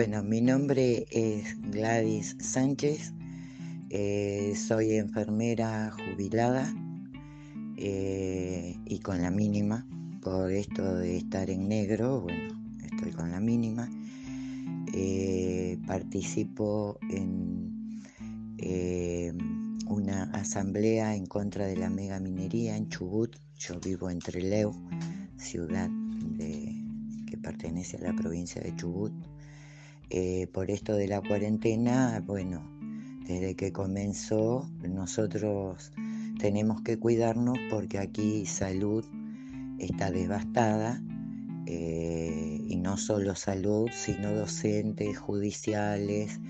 Bueno, mi nombre es Gladys Sánchez, eh, soy enfermera jubilada eh, y con la mínima, por esto de estar en negro, bueno, estoy con la mínima. Eh, participo en una asamblea en contra de la mega minería en Chubut. Yo vivo en Trelew, ciudad que pertenece a la provincia de Chubut. Eh, por esto de la cuarentena, bueno, desde que comenzó nosotros tenemos que cuidarnos porque aquí salud está devastada eh, y no solo salud, sino docentes, judiciales,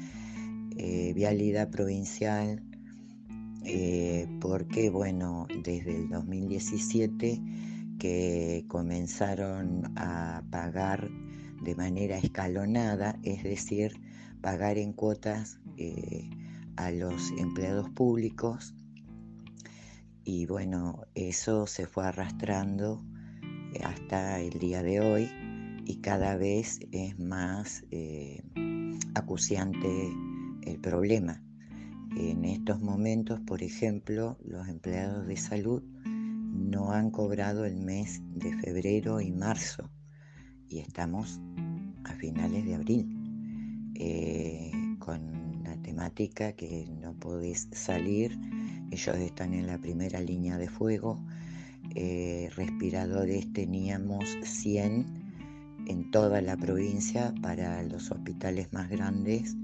eh, vialidad provincial, porque bueno, desde el 2017 que comenzaron a pagar de manera escalonada, es decir, pagar en cuotas eh, a los empleados públicos. Y bueno, eso se fue arrastrando eh, hasta el día de hoy y cada vez es más eh, acuciante el problema. En estos momentos, por ejemplo, los empleados de salud no han cobrado el mes de febrero y marzo y estamos a finales de abril eh, con la temática que no podés salir. Ellos están en la primera línea de fuego. Eh, respiradores teníamos 100 en toda la provincia para los hospitales más grandes,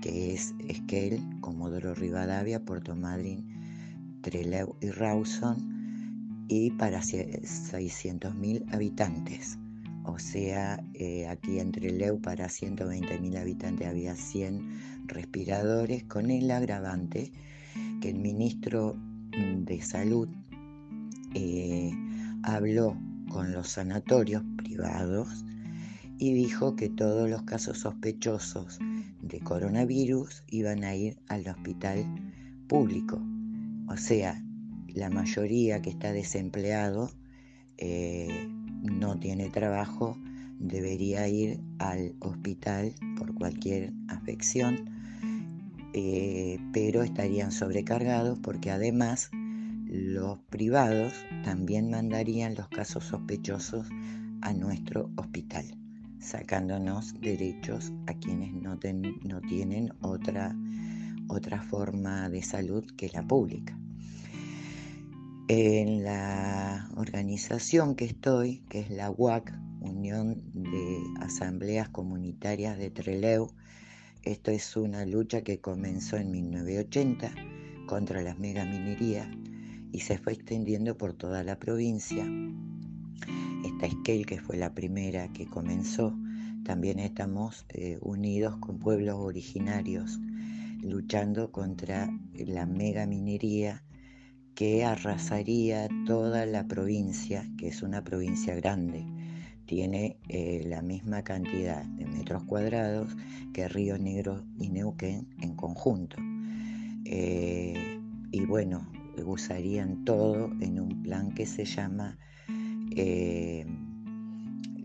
que es Esquel, Comodoro Rivadavia, Puerto Madryn, Trelew y Rawson, y para 600.000 habitantes. O sea, eh, aquí entre Leu para 120.000 habitantes había 100 respiradores, con el agravante que el ministro de Salud eh, habló con los sanatorios privados y dijo que todos los casos sospechosos de coronavirus iban a ir al hospital público. O sea, la mayoría que está desempleado eh, no tiene trabajo debería ir al hospital por cualquier afección, eh, pero estarían sobrecargados porque además los privados también mandarían los casos sospechosos a nuestro hospital, sacándonos derechos a quienes no, no tienen otra, otra forma de salud que la pública. En la organización que estoy, que es la UAC, Unión de Asambleas Comunitarias de Treleu, esto es una lucha que comenzó en 1980 contra las megaminerías y se fue extendiendo por toda la provincia. Esta Scale, que fue la primera que comenzó, también estamos eh, unidos con pueblos originarios, luchando contra la megaminería que arrasaría toda la provincia, que es una provincia grande. Tiene eh, la misma cantidad de metros cuadrados que Río Negro y Neuquén en conjunto. Eh, y bueno, usarían todo en un plan que se llama eh,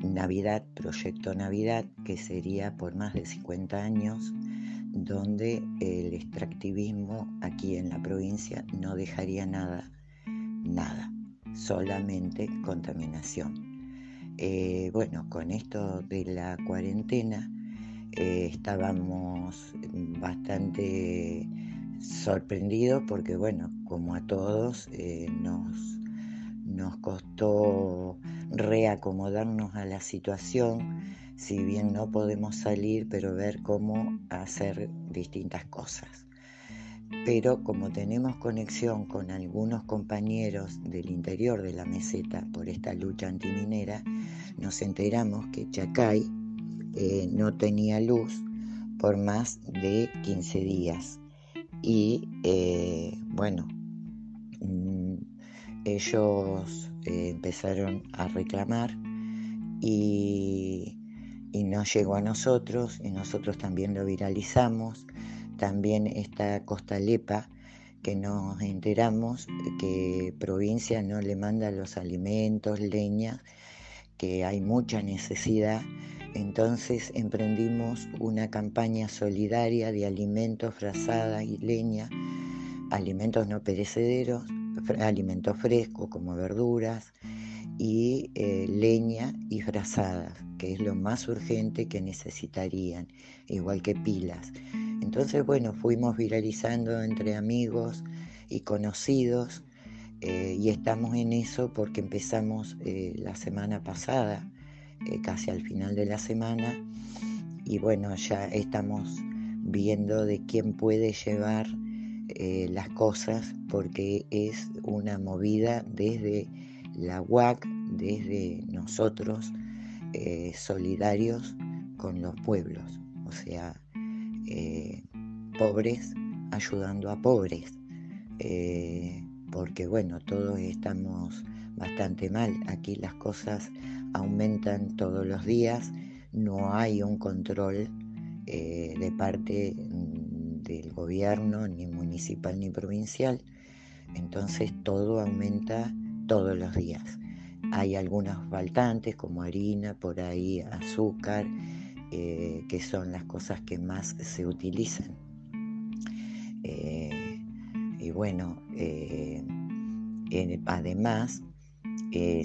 Navidad, Proyecto Navidad, que sería por más de 50 años donde el extractivismo aquí en la provincia no dejaría nada, nada, solamente contaminación. Eh, bueno, con esto de la cuarentena eh, estábamos bastante sorprendidos porque, bueno, como a todos, eh, nos, nos costó reacomodarnos a la situación si bien no podemos salir, pero ver cómo hacer distintas cosas. Pero como tenemos conexión con algunos compañeros del interior de la meseta por esta lucha antiminera, nos enteramos que Chacay eh, no tenía luz por más de 15 días. Y eh, bueno, mm, ellos eh, empezaron a reclamar y y nos llegó a nosotros y nosotros también lo viralizamos. También esta Costalepa que nos enteramos que provincia no le manda los alimentos, leña, que hay mucha necesidad, entonces emprendimos una campaña solidaria de alimentos, frazada y leña, alimentos no perecederos, alimentos frescos como verduras y eh, leña y frazadas, que es lo más urgente que necesitarían, igual que pilas. Entonces, bueno, fuimos viralizando entre amigos y conocidos eh, y estamos en eso porque empezamos eh, la semana pasada, casi al final de la semana, y bueno, ya estamos viendo de quién puede llevar las cosas porque es una movida desde la UAC, desde nosotros, eh, solidarios con los pueblos, o sea, eh, pobres ayudando a pobres, porque bueno, todos estamos bastante mal, aquí las cosas aumentan todos los días, no hay un control de parte del gobierno, ni municipal ni provincial. Entonces todo aumenta todos los días. Hay algunos faltantes como harina, por ahí azúcar, eh, que son las cosas que más se utilizan. Eh, y bueno, eh, además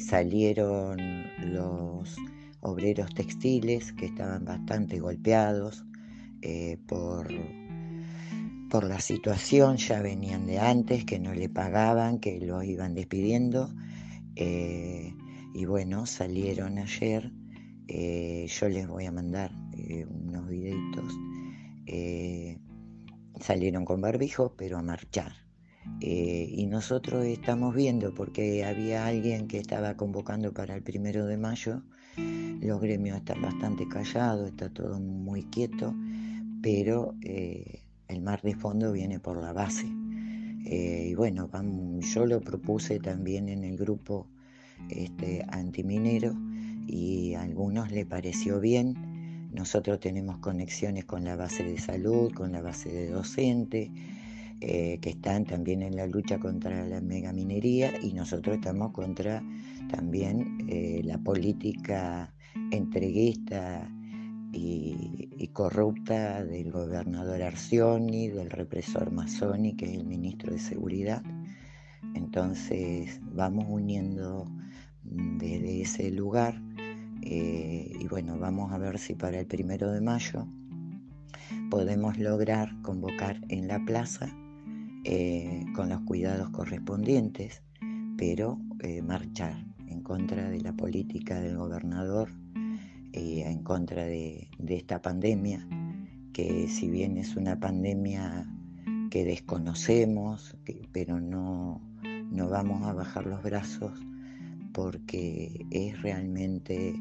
salieron los obreros textiles que estaban bastante golpeados por por la situación, ya venían de antes, que no le pagaban, que lo iban despidiendo. Eh, y bueno, salieron ayer. Eh, yo les voy a mandar eh, unos videitos. salieron con barbijo, pero a marchar. y nosotros estamos viendo, porque había alguien que estaba convocando para el primero de mayo. Los gremios están bastante callados, está todo muy quieto, pero el mar de fondo viene por la base. Eh, y bueno, yo lo propuse también en el grupo este, antiminero y a algunos le pareció bien. Nosotros tenemos conexiones con la base de salud, con la base de docente, eh, que están también en la lucha contra la megaminería y nosotros estamos contra también eh, la política entreguista y, corrupta del gobernador Arcioni, del represor Mazzoni, que es el ministro de Seguridad. Entonces vamos uniendo desde ese lugar eh, y bueno, vamos a ver si para el primero de mayo podemos lograr convocar en la plaza eh, con los cuidados correspondientes, pero eh, marchar en contra de la política del gobernador eh, en contra de, esta pandemia, que si bien es una pandemia que desconocemos, pero no, no vamos a bajar los brazos porque es realmente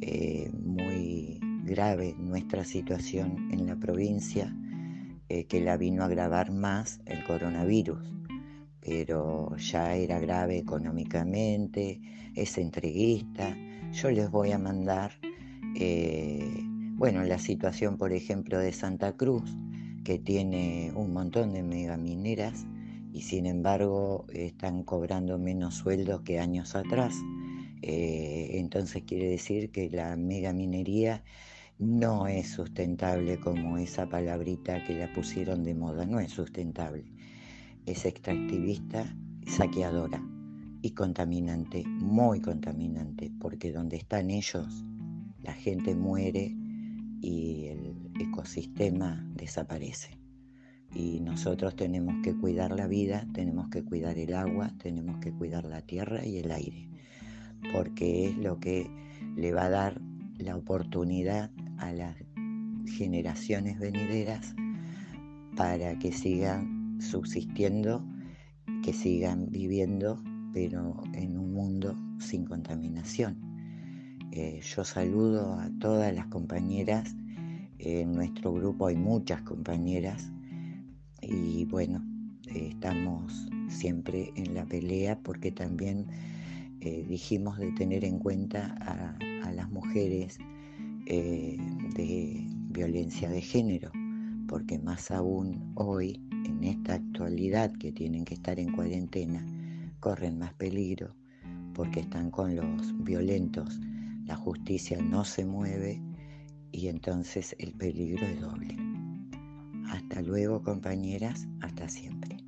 eh, muy grave nuestra situación en la provincia, eh, que la vino a agravar más el coronavirus, pero ya era grave económicamente, es entreguista. Yo les voy a mandar eh, bueno, la situación, por ejemplo, de Santa Cruz, que tiene un montón de megamineras y sin embargo están cobrando menos sueldos que años atrás. Eh, entonces quiere decir que la megaminería no es sustentable como esa palabrita que la pusieron de moda, no es sustentable. Es extractivista, saqueadora y contaminante, muy contaminante, porque donde están ellos la gente muere y el ecosistema desaparece. Y nosotros tenemos que cuidar la vida, tenemos que cuidar el agua, tenemos que cuidar la tierra y el aire, porque es lo que le va a dar la oportunidad a las generaciones venideras para que sigan subsistiendo, que sigan viviendo, pero en un mundo sin contaminación. Eh, yo saludo a todas las compañeras. En nuestro grupo hay muchas compañeras y bueno, estamos siempre en la pelea porque también eh, dijimos de tener en cuenta a, las mujeres eh, de violencia de género, porque más aún hoy, en esta actualidad que tienen que estar en cuarentena, corren más peligro porque están con los violentos la justicia no se mueve y entonces el peligro es doble. Hasta luego compañeras, hasta siempre.